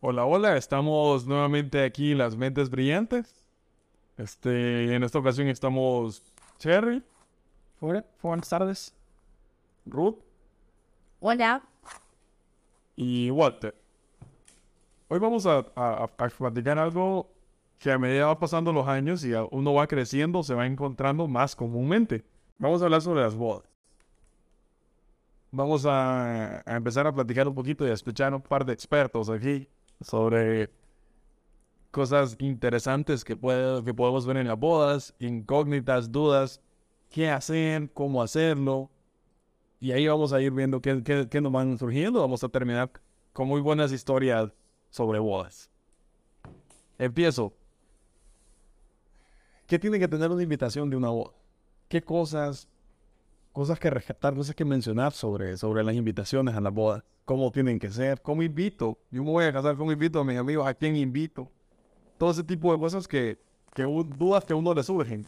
Hola, hola, estamos nuevamente aquí Las Mentes Brillantes. Este, en esta ocasión estamos Cherry, Hola, buenas tardes. Ruth Hola. y Walter. Hoy vamos a, a, a platicar algo que a medida va pasando los años y a- uno va creciendo, se va encontrando más comúnmente. Vamos a hablar sobre las bodas. Vamos a, a empezar a platicar un poquito y a escuchar un par de expertos aquí sobre cosas interesantes que, puede, que podemos ver en las bodas, incógnitas, dudas, qué hacer, cómo hacerlo. Y ahí vamos a ir viendo qué, qué, qué nos van surgiendo. Vamos a terminar con muy buenas historias sobre bodas. Empiezo. ¿Qué tiene que tener una invitación de una boda? ¿Qué cosas, cosas que rescatar, cosas que mencionar sobre, sobre las invitaciones a las bodas? ¿Cómo tienen que ser? ¿Cómo invito? Yo me voy a casar, ¿cómo invito a mis amigos? ¿A quién invito? Todo ese tipo de cosas que, que un- dudas que a uno le surgen.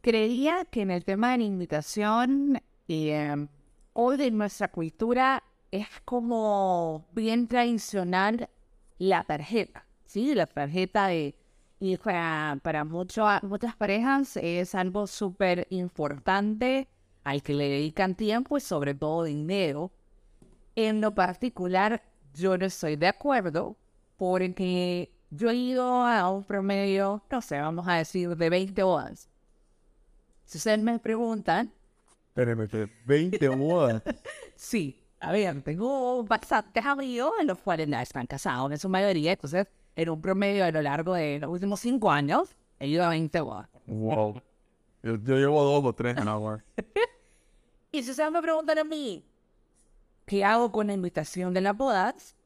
Creía que en el tema de la invitación, eh, hoy en nuestra cultura es como bien tradicional la tarjeta, ¿sí? La tarjeta de... Y para, para mucho- muchas parejas es algo súper importante al que le dedican tiempo y sobre todo dinero. En lo particular, yo no estoy de acuerdo porque yo he ido a un promedio, no sé, vamos a decir, de 20 bodas. Si ustedes me preguntan, espérenme, 20 bodas. sí, a ver, tengo bastantes amigos en los cuales están casados en su mayoría, entonces en un promedio a lo largo de los últimos 5 años he ido a 20 bodas. Wow. Yo, yo llevo dos o tres en agua. Y si ustedes me preguntan a mí, ¿qué hago con la invitación de las bodas?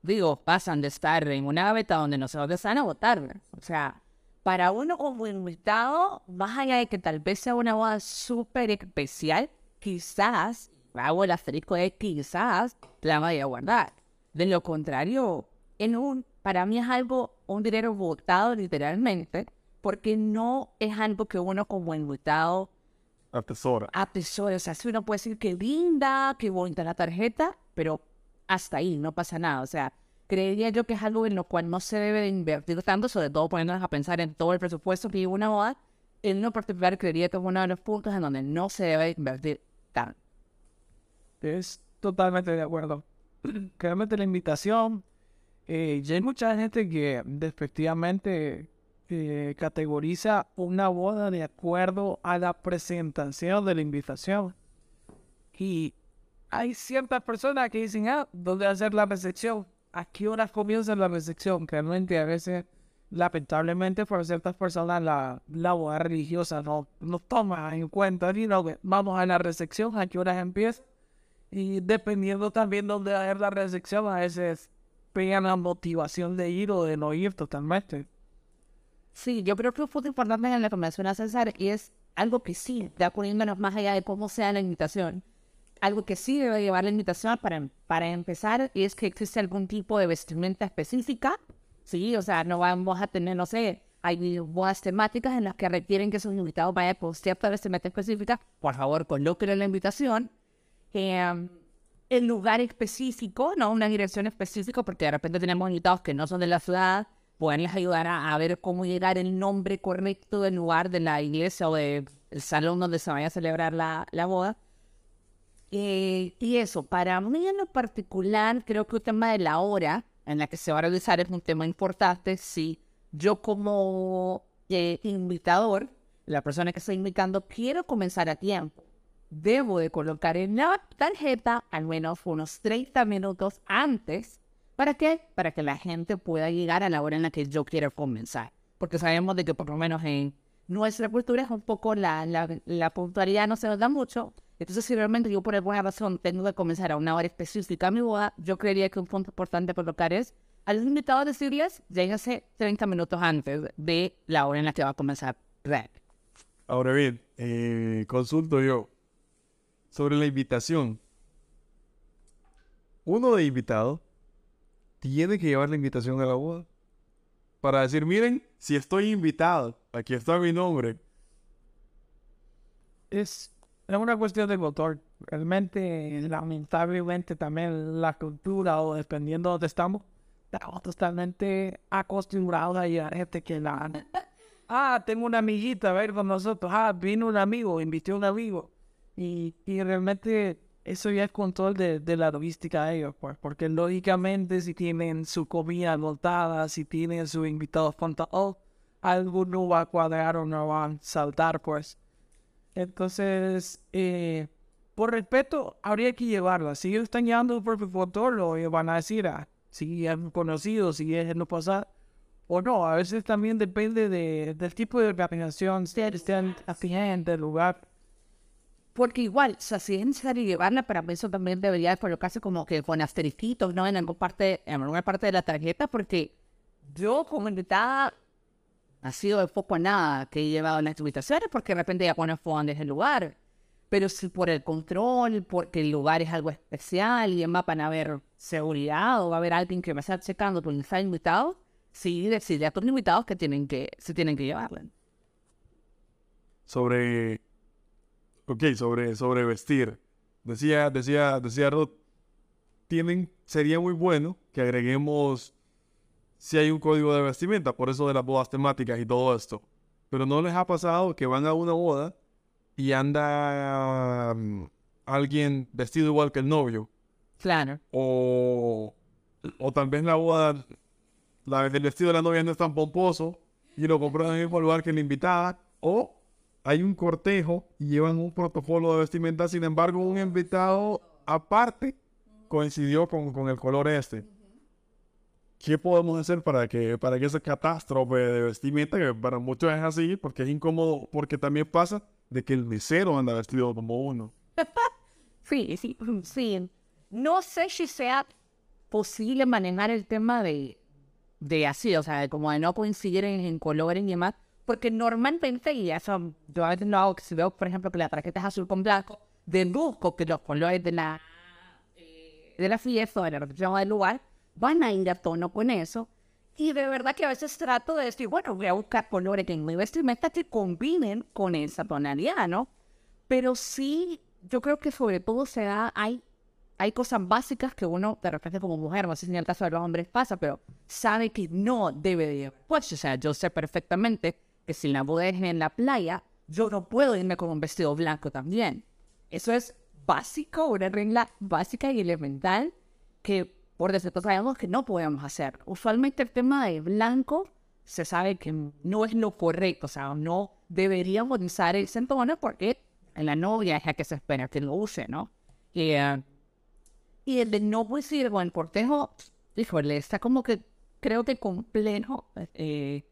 Digo, pasan de estar en una gaveta donde no dónde están a votar. O sea, para uno como invitado, más allá de que tal vez sea una boda súper especial, quizás, hago el asterisco de quizás, la vaya a guardar. De lo contrario, en un, para mí es algo, un dinero votado literalmente, porque no es algo que uno como invitado Atesora. atesora. O sea, si uno puede decir que linda, que bonita la tarjeta, pero hasta ahí no pasa nada. O sea, creería yo que es algo en lo cual no se debe de invertir tanto, sobre todo poniéndonos a pensar en todo el presupuesto que lleva una boda. En lo particular, creería que es uno de los puntos en donde no se debe de invertir tanto. Es totalmente de acuerdo. Claramente la invitación. eh, ya hay mucha gente que despectivamente eh, categoriza una boda de acuerdo a la presentación de la invitación. Y hay ciertas personas que dicen, ah, ¿dónde hacer la recepción? ¿A qué horas comienza la recepción? Realmente a veces, lamentablemente, por ciertas personas, la, la boda religiosa no, no toma en cuenta, sino que vamos a la recepción, ¿a qué horas empieza? Y dependiendo también dónde va a ser la recepción, a veces pegan la motivación de ir o de no ir totalmente. Sí, yo creo que un punto importante en la que menciona César y es algo que sí, ya poniéndonos más allá de cómo sea la invitación, algo que sí debe llevar la invitación para, para empezar es que existe algún tipo de vestimenta específica, sí, o sea, no vamos a tener, no sé, hay bodas temáticas en las que requieren que sus invitados vayan con cierta vestimenta específica, por favor, colóquenlo en la invitación. Eh, el lugar específico, no una dirección específica, porque de repente tenemos invitados que no son de la ciudad, pueden les ayudar a, a ver cómo llegar el nombre correcto del lugar de la iglesia o del salón donde se vaya a celebrar la, la boda. Eh, y eso, para mí en lo particular, creo que el tema de la hora en la que se va a realizar es un tema importante. Si yo como eh, invitador, la persona que estoy invitando, quiero comenzar a tiempo, debo de colocar en la tarjeta al menos unos 30 minutos antes. ¿Para qué? Para que la gente pueda llegar a la hora en la que yo quiero comenzar. Porque sabemos de que por lo menos en nuestra cultura es un poco la, la, puntualidad no se nos da mucho. Entonces, si realmente yo por alguna razón tengo que comenzar a una hora específica mi boda, yo creería que un punto importante a colocar es a los invitados decirles, lléguense 30 minutos antes de la hora en la que va a comenzar. Red. Ahora bien, eh, consulto yo sobre la invitación. Uno de invitado tiene que llevar la invitación a la boda para decir, miren, si estoy invitado, aquí está mi nombre. Es, una cuestión de motor. Realmente, lamentablemente, también la cultura o dependiendo de donde estamos, estamos totalmente acostumbrados a llevar gente que la... Ah, tengo una amiguita, a ver con nosotros. Ah, vino un amigo, invité a un amigo. Y, y realmente eso ya es control de, de la logística de ellos, pues, porque lógicamente si tienen su comida montada, si tienen sus invitados contados, algo no va a cuadrar o no va a saltar, pues. Entonces, eh, por respeto, habría que llevarla. Si ellos están llevando por fotógrafo, ellos van a decir, ah, si es conocido, si es no pasar, o no. A veces también depende de, del tipo de organización, si afín del lugar. Porque igual, o sea, si es necesario llevarla, para mí eso también debería colocarse como que con astericitos, ¿no? En alguna parte, en alguna parte de la tarjeta, porque yo como invitada ha sido de poco a nada que he llevado en las invitaciones, porque de repente ya ponen fondos el lugar. Pero si por el control, porque el lugar es algo especial y demás, van a haber seguridad o va a haber alguien que me estar checando por está invitado, sí decirle a tus invitados que tienen que, se tienen que llevarla. Sobre Ok, sobre, sobre vestir. Decía, decía, decía Rod, tienen, sería muy bueno que agreguemos si hay un código de vestimenta, por eso de las bodas temáticas y todo esto. Pero no les ha pasado que van a una boda y anda um, alguien vestido igual que el novio. Claro. O, o tal vez la boda, la, el vestido de la novia no es tan pomposo y lo compró en el mismo lugar que la invitada. O hay un cortejo y llevan un protocolo de vestimenta, sin embargo, un invitado aparte coincidió con, con el color este. ¿Qué podemos hacer para que, para que esa catástrofe de vestimenta, que para muchos es así, porque es incómodo, porque también pasa de que el mesero anda vestido como uno? Sí, sí, sí. No sé si sea posible manejar el tema de, de así, o sea, como de no coincidir en, en colores y demás, porque normalmente, y eso yo a veces no hago, que si veo, por ejemplo, que la tarjeta es azul con blanco, deduzco que los colores de la, eh, de la fiesta o de la recepción del lugar van a ir a tono con eso. Y de verdad que a veces trato de decir, bueno, voy a buscar colores en mi vestimenta que combinen con esa tonalidad, ¿no? Pero sí, yo creo que sobre todo se da, hay, hay cosas básicas que uno de repente como mujer, no sé si en el caso de los hombres pasa, pero sabe que no debe de Pues, o sea, yo sé perfectamente que si la boda es en la playa, yo no puedo irme con un vestido blanco también. Eso es básico, una regla básica y elemental que por defecto sabemos que no podemos hacer. Usualmente el tema de blanco se sabe que no es lo correcto, o sea, no deberíamos usar el centones porque en la novia es la que se espera que lo use, ¿no? Y, eh, y el de no ir con el cortejo, híjole, está como que creo que complejo. Eh,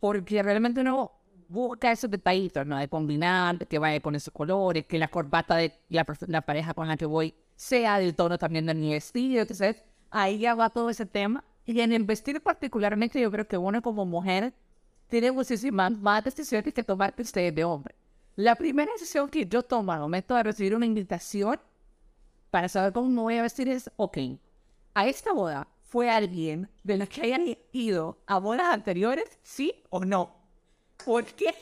porque realmente uno busca esos detallitos, ¿no? De combinar, que vaya con esos colores, que la corbata de la, la pareja con la que voy sea del tono también de mi vestido, entonces ahí ya va todo ese tema. Y en el vestir particularmente yo creo que uno como mujer tiene muchísimas más decisiones que tomar que ustedes de hombre. La primera decisión que yo tomo al momento de recibir una invitación para saber cómo me voy a vestir es, ok, a esta boda fue alguien de los que hayan ido a bodas anteriores, sí o no. ¿Por qué?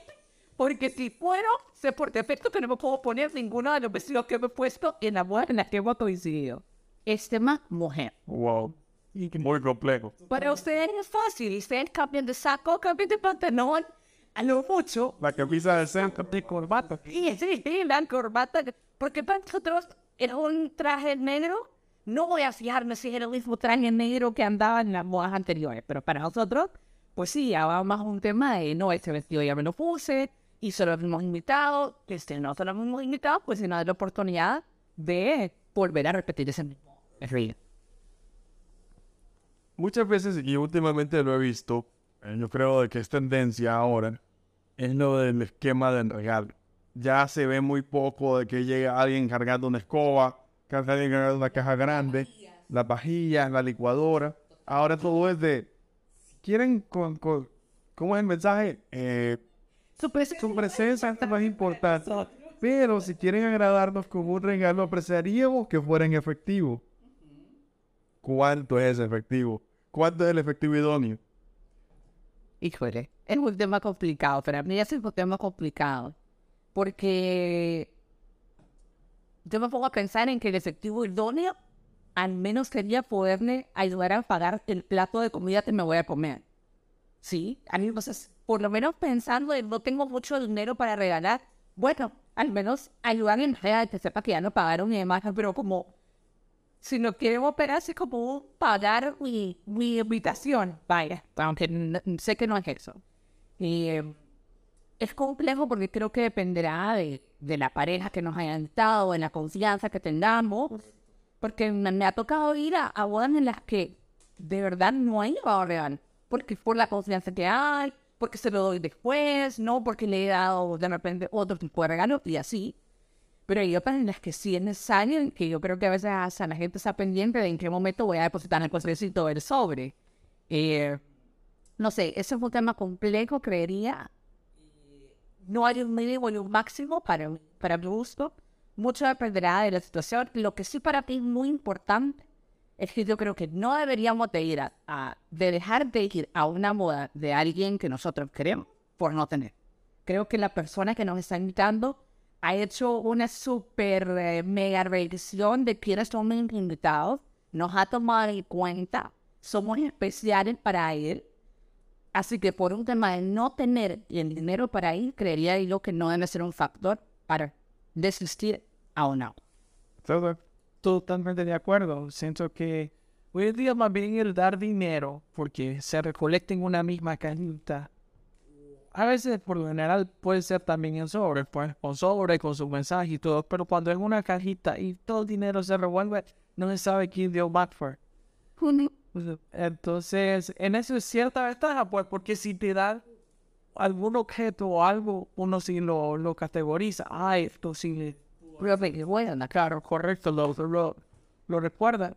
Porque si puedo, sé por defecto que no me puedo poner ninguno de los vestidos que me he puesto en la boda en la que hemos coincidido. Es tema mujer. Wow. Muy complejo. Para ustedes es fácil. Ustedes cambian de saco, cambian de pantalón. A lo mucho. La camisa de centro de corbata. Sí, sí, sí, la corbata. Porque para nosotros era un traje negro no voy a fijarme si es el mismo traje negro que andaba en las modas anteriores, pero para nosotros, pues sí, ya va más un tema de, no, este vestido ya me lo puse, y solo los mismos invitados, este no son los mismos invitados, pues si no la oportunidad de volver a repetir ese mismo río. Muchas veces, y últimamente lo he visto, eh, yo creo que es tendencia ahora, es lo del esquema del regalo. Ya se ve muy poco de que llega alguien cargando una escoba, cargar una caja grande, las vajillas, la licuadora. Ahora todo es de, quieren, con, ¿cómo es el mensaje? Eh, su, presencia es más importante. Pero si quieren agradarnos con un regalo, apreciaríamos que fuera en efectivo. ¿Cuánto es efectivo? ¿Cuánto es el efectivo idóneo? Híjole, es un tema complicado. Para mí es un tema complicado. Porque yo me pongo a pensar en que el efectivo idóneo al menos quería poderle ayudar a pagar el plato de comida que me voy a comer. Sí, a mí, entonces, por lo menos pensando en no tengo mucho dinero para regalar, bueno, al menos ayudarle a que sepa que ya no pagaron y demás, pero como si no quieren operarse como pagar mi, mi invitación, vaya, aunque sé que no es eso. Y eh, es complejo porque creo que dependerá de, de la pareja que nos hayan dado, de la confianza que tengamos, porque me, ha tocado ir a, a bodas en las que de verdad no hay llevado real, porque por la confianza que hay, porque se lo doy después, no porque le he dado de repente otro tipo de regalo y así. Pero hay otras en las que sí es necesario, que yo creo que a veces hasta la gente está pendiente de en qué momento voy a depositar el postrecito del sobre. Eh, no sé, ese es un tema complejo, creería. No hay un mínimo ni un máximo para, para mi gusto. Mucho dependerá de la situación. Lo que sí para mí es muy importante es que yo creo que no deberíamos de ir a, de dejar de ir a una boda de alguien que nosotros queremos por no tener. Creo que la persona que nos está invitando ha hecho una super eh, mega revisión de quiénes son invitados, nos ha tomado en cuenta, somos especiales para él. Así que por un tema de no tener el dinero para ir, creería yo que no debe ser un factor para desistir a una. Totalmente de acuerdo. Siento que hoy en día más bien el dar dinero, porque se recolecta en una misma cajita. A veces, por lo general, puede ser también en sobre, pues, con sobre, con su mensaje y todo, pero cuando es una cajita y todo el dinero se revuelve, no se sabe quién dio más for. Entonces, en eso es cierta ventaja, pues, porque si te dan algún objeto o algo, uno sí lo, lo categoriza. Ah, esto sí bueno, Claro, correcto, lo, lo, lo recuerda.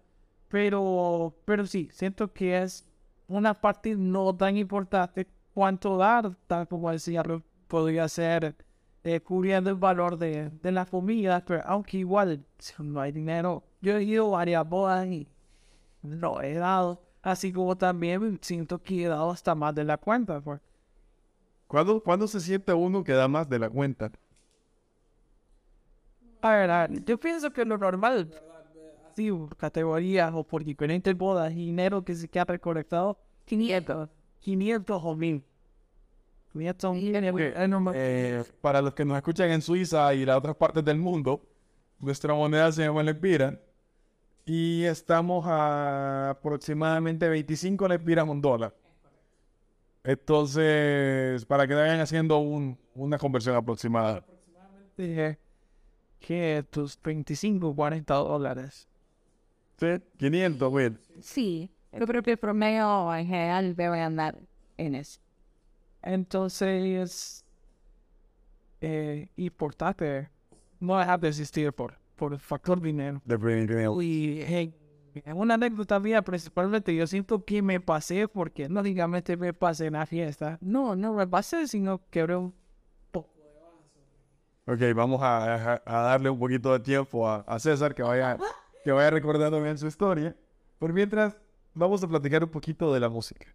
Pero, pero sí, siento que es una parte no tan importante cuanto dar, tal como Ru- podría ser eh, cubriendo el valor de, de la comida, pero aunque igual, si no hay dinero, yo he ido a varias bodas y no he dado, así como también siento que he dado hasta más de la cuenta. Pues. ¿Cuándo, cuándo se siente uno que da más de la cuenta? A ver, a ver, yo pienso que lo normal, sí, por categorías o por diferentes bodas, dinero que se queda recolectado, 500, 500 o 1000. 500 o 1000 es normal. Eh, para los que nos escuchan en Suiza y las otras partes del mundo, nuestra moneda se llama Lepira y estamos a aproximadamente 25 Lepiras un dólar. Entonces, para que vayan haciendo un- una conversión aproximada. Dije que tus 25, 40 dólares. ¿Sí? 500, güey. Sí, yo creo que el promedio en general debe andar en eso. Entonces, eh, importante no dejar de existir por, por el factor dinero. Definitivamente. Y en, en una anécdota mía, principalmente, yo siento que me pasé porque no digamente me pasé en la fiesta. No, no me pasé, sino quebré un poco. Ok, vamos a, a- a darle un poquito de tiempo a, a César que vaya, que vaya recordando bien su historia. Por mientras, vamos a platicar un poquito de la música.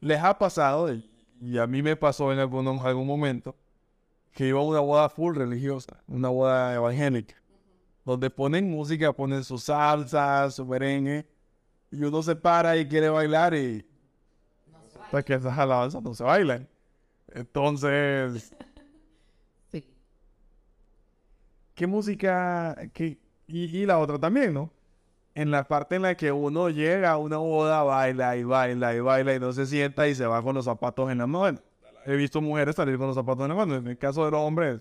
¿Les ha pasado, y- a mí me pasó en algún, algún momento, que iba a una boda full religiosa, una boda evangélica, donde ponen música, ponen su salsa, su merengue, y uno se para y quiere bailar y... Hasta que esas alabanzas no se bailan. Entonces... Sí. ¿Qué música? qué- y, y la otra también, ¿no? En la parte en la que uno llega a una boda, baila y baila y baila y no se sienta y se va con los zapatos en la mano. He visto mujeres salir con los zapatos en la mano. En el caso de los hombres,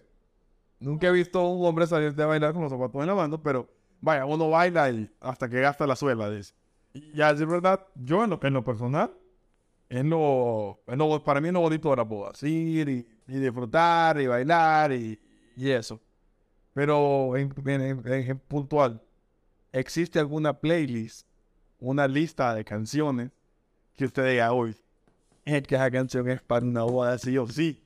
nunca he visto un hombre salir de bailar con los zapatos en la mano, pero vaya, uno baila y hasta que gasta la suela, dice. Y ya, es verdad, yo en lo, personal, en lo, en lo- para mí es lo bonito de la boda, ir y, disfrutar y bailar y, y eso. Pero en, en- puntual, ¿existe alguna playlist, una lista de canciones que usted diga, uy, es que esa canción es para una boda sí o sí?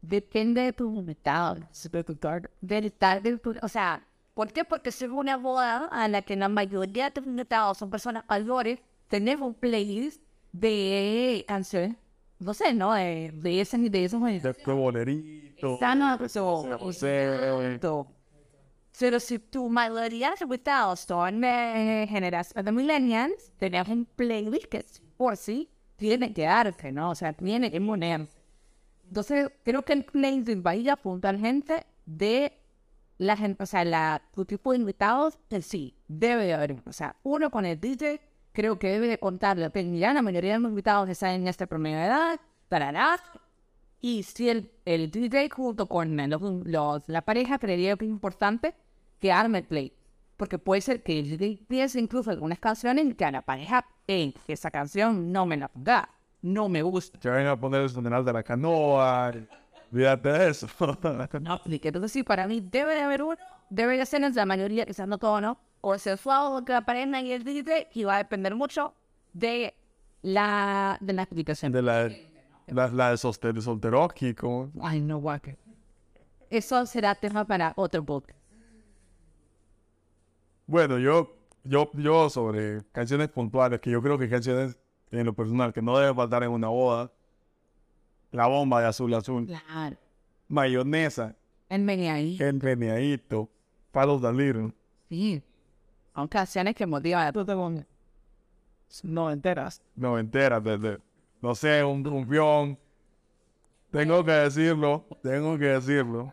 Depende de tu invitado. De tu target. del target, tu- o sea, ¿por qué? Porque si es una boda a la que la mayoría de tus invitados son personas mayores, tenemos un playlist de canciones, no sé, ¿no? De, de ese de esos De qué bolerito. Exacto. Exacto. Pero si tu mayoría de son de generación de millennials, tenemos un playlist que por sí tiene que darte, ¿no? O sea, tiene que poner. Entonces, creo que el playlist va a ir a apuntar gente de la gente, o sea, la, tu tipo de invitados, que sí, debe de haber. O sea, uno con el DJ, creo que debe de contarle que ya la mayoría de los invitados están en promedio de edad, tarará, y si el, el DJ junto con los, los, la pareja creería que es importante que arme el play. Porque puede ser que DJ piense incluso algunas canciones que a la pareja, hey, esa canción no me la ponga, no me gusta. Que venga a poner el sonidal de la canoa, olvídate de eso. no aplique. Entonces sí, para mí debe de haber uno, debe de ser en la mayoría, quizás no todo, ¿no? O sea, suave que la pareja y el DJ, y va a depender mucho de la, de la explicación. De la la, la de solter, solteroski, como... Ay, no, guaque. Eso será tema para otro book. Bueno, yo, yo, yo sobre canciones puntuales, que yo creo que canciones en lo personal que no deben faltar en una boda. La bomba de azul azul. Claro. Mayonesa. El meneadito. El meneadito. Follow the little. Sí. Son canciones que motivan. Tú te No enteras. No enteras desde no sé, un rumpión. Tengo que decirlo, tengo que decirlo.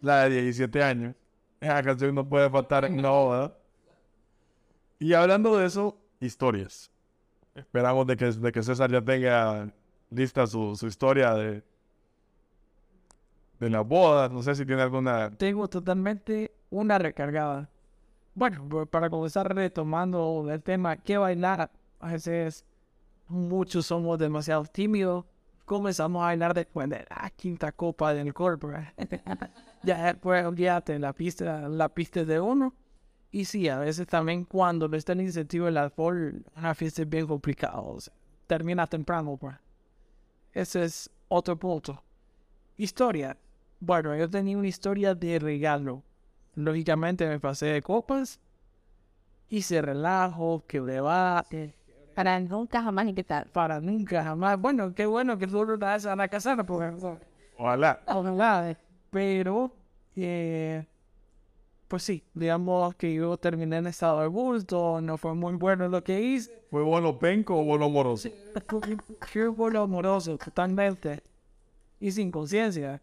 La de 17 años. Esa canción no puede faltar en una boda. Y hablando de eso, historias. Esperamos de que, de que César ya tenga lista su, su historia de, de la boda. No sé si tiene alguna. Tengo totalmente una recargada. Bueno, pues, para comenzar retomando el tema, ¿qué bailar? A veces muchos somos demasiado tímidos. Comenzamos a bailar después de la quinta copa del cuerpo. ya después olvídate la pista, la pista de uno. Y sí, a veces también cuando no está el incentivo del alcohol, una fiesta es bien complicada. termina temprano, pues. Ese es otro punto. Historia. Bueno, yo tenía una historia de regalo. Lógicamente me pasé de copas. Hice relajo, que debate para nunca jamás ni qué tal. Para nunca jamás. Bueno, qué bueno que tú no te vas a casar, pues. Ojalá. Ojalá. Pero, eh, pues sí, digamos que yo terminé en estado de bulto, no fue muy bueno lo que hice. ¿Fue bueno penco o bueno amoroso? Fue bueno amoroso, totalmente. Y sin conciencia.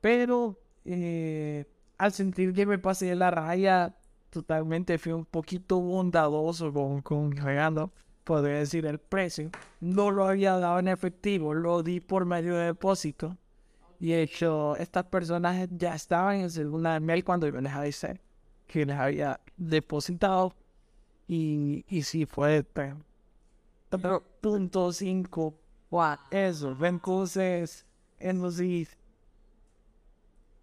Pero, eh, al sentir que me pasé la raya, totalmente fui un poquito bondadoso con, con regalo podría decir el precio, no lo había dado en efectivo, lo di por medio de depósito. Y hecho, estas personas ya estaban en segunda mail cuando yo les avisé que les había depositado. Y, y sí fue punto cinco. Eso, entonces, entonces.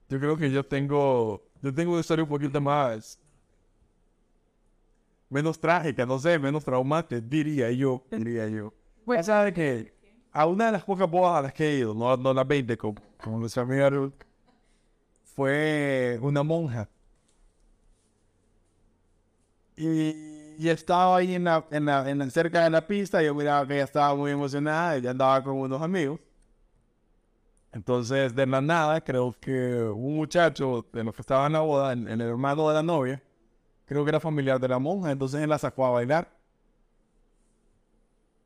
Yo creo que yo tengo, yo tengo una historia un poquito más menos trágica, no sé, menos traumática, diría yo, diría yo. Pues sabe que a una de las pocas bodas a las que he ido, no, no las 20 como, como nuestra amiga Ruth, fue una monja. Y, y estaba ahí en la, en la, en cerca de la pista, yo miraba que ella estaba muy emocionada, ella andaba con unos amigos. Entonces, de la nada, creo que un muchacho de los que estaba en la boda, el hermano de la novia, creo que era familiar de la monja, entonces él la sacó a bailar.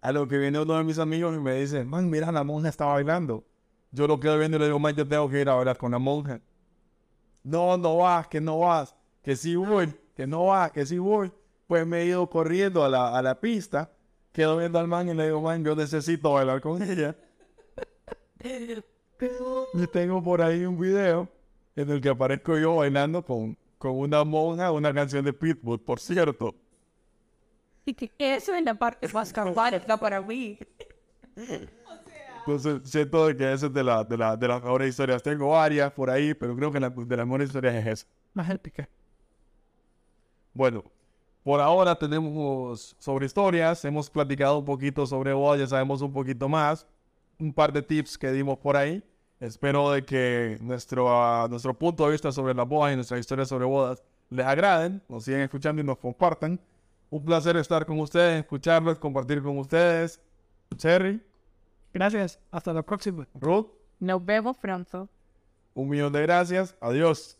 A lo que viene uno de mis amigos y me dice, man, mira, la monja está bailando. Yo lo quedo viendo y le digo, man, yo tengo que ir a bailar con la monja. No, no vas, que no vas, que sí voy, que no vas, que sí voy. Pues me he ido corriendo a la, a la pista, quedo viendo al man y le digo, man, yo necesito bailar con ella. y tengo por ahí un video en el que aparezco yo bailando con, con una monja una canción de Pitbull, por cierto. Y que eso es la parte más está para mí. Entonces siento que esa es de, la, de, la, de las mejores historias. Tengo varias por ahí, pero creo que la, de las mejores historias es esa. Más épica. Bueno, por ahora tenemos sobre historias, hemos platicado un poquito sobre vos, ya sabemos un poquito más, un par de tips que dimos por ahí. Espero de que nuestro, ah, nuestro punto de vista sobre las bodas y nuestra historia sobre bodas les agraden, nos sigan escuchando y nos compartan. Un placer estar con ustedes, escucharlos, compartir con ustedes. Cherry. Gracias. Hasta la próxima. Ruth. Nos vemos pronto. Un millón de gracias. Adiós.